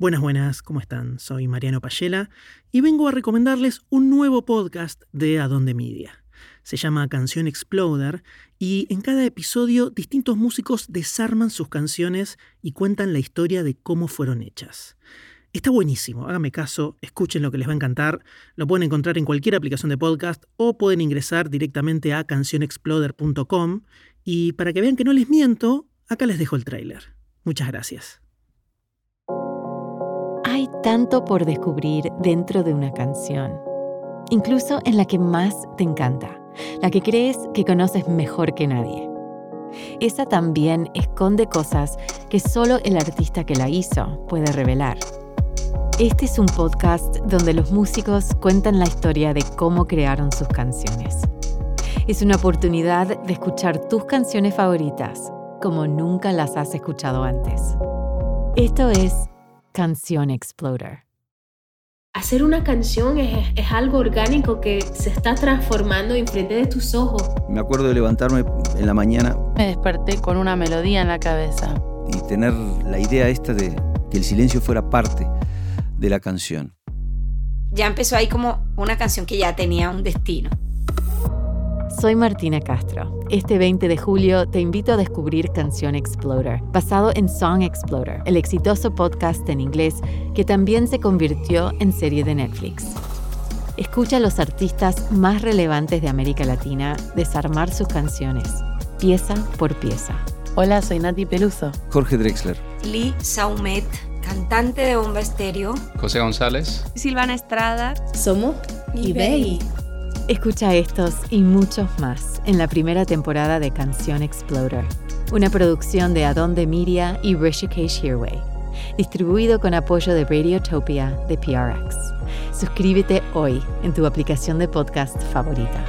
Buenas, buenas, ¿cómo están? Soy Mariano Payela y vengo a recomendarles un nuevo podcast de Adonde Media. Se llama Canción Exploder y en cada episodio distintos músicos desarman sus canciones y cuentan la historia de cómo fueron hechas. Está buenísimo, háganme caso, escuchen lo que les va a encantar. Lo pueden encontrar en cualquier aplicación de podcast o pueden ingresar directamente a cancionexploder.com. Y para que vean que no les miento, acá les dejo el tráiler. Muchas gracias. Tanto por descubrir dentro de una canción, incluso en la que más te encanta, la que crees que conoces mejor que nadie. Esa también esconde cosas que solo el artista que la hizo puede revelar. Este es un podcast donde los músicos cuentan la historia de cómo crearon sus canciones. Es una oportunidad de escuchar tus canciones favoritas como nunca las has escuchado antes. Esto es Canción Exploder. Hacer una canción es, es, algo orgánico que se está transformando enfrente de tus ojos. Me acuerdo de levantarme en la mañana. Me desperté con una melodía en la cabeza. Y tener la idea esta de que el silencio fuera parte de la canción. Ya empezó ahí como una canción que ya tenía un destino. Soy Martina Castro. Este 20 de julio te invito a descubrir Canción Exploder, basado en Song Exploder, el exitoso podcast en inglés que también se convirtió en serie de Netflix. Escucha a los artistas más relevantes de América Latina desarmar sus canciones, pieza por pieza. Hola, soy Nati Peluso. Jorge Drexler. Lee Saumet, cantante de Bomba Estéreo. José González. Silvana Estrada. Somos eBay. Escucha estos y muchos más en la primera temporada de Canción Exploder, una producción de Adonde Media y Rishikesh Hirway, distribuido con apoyo de Radiotopia de PRX. Suscríbete hoy en tu aplicación de podcast favorita.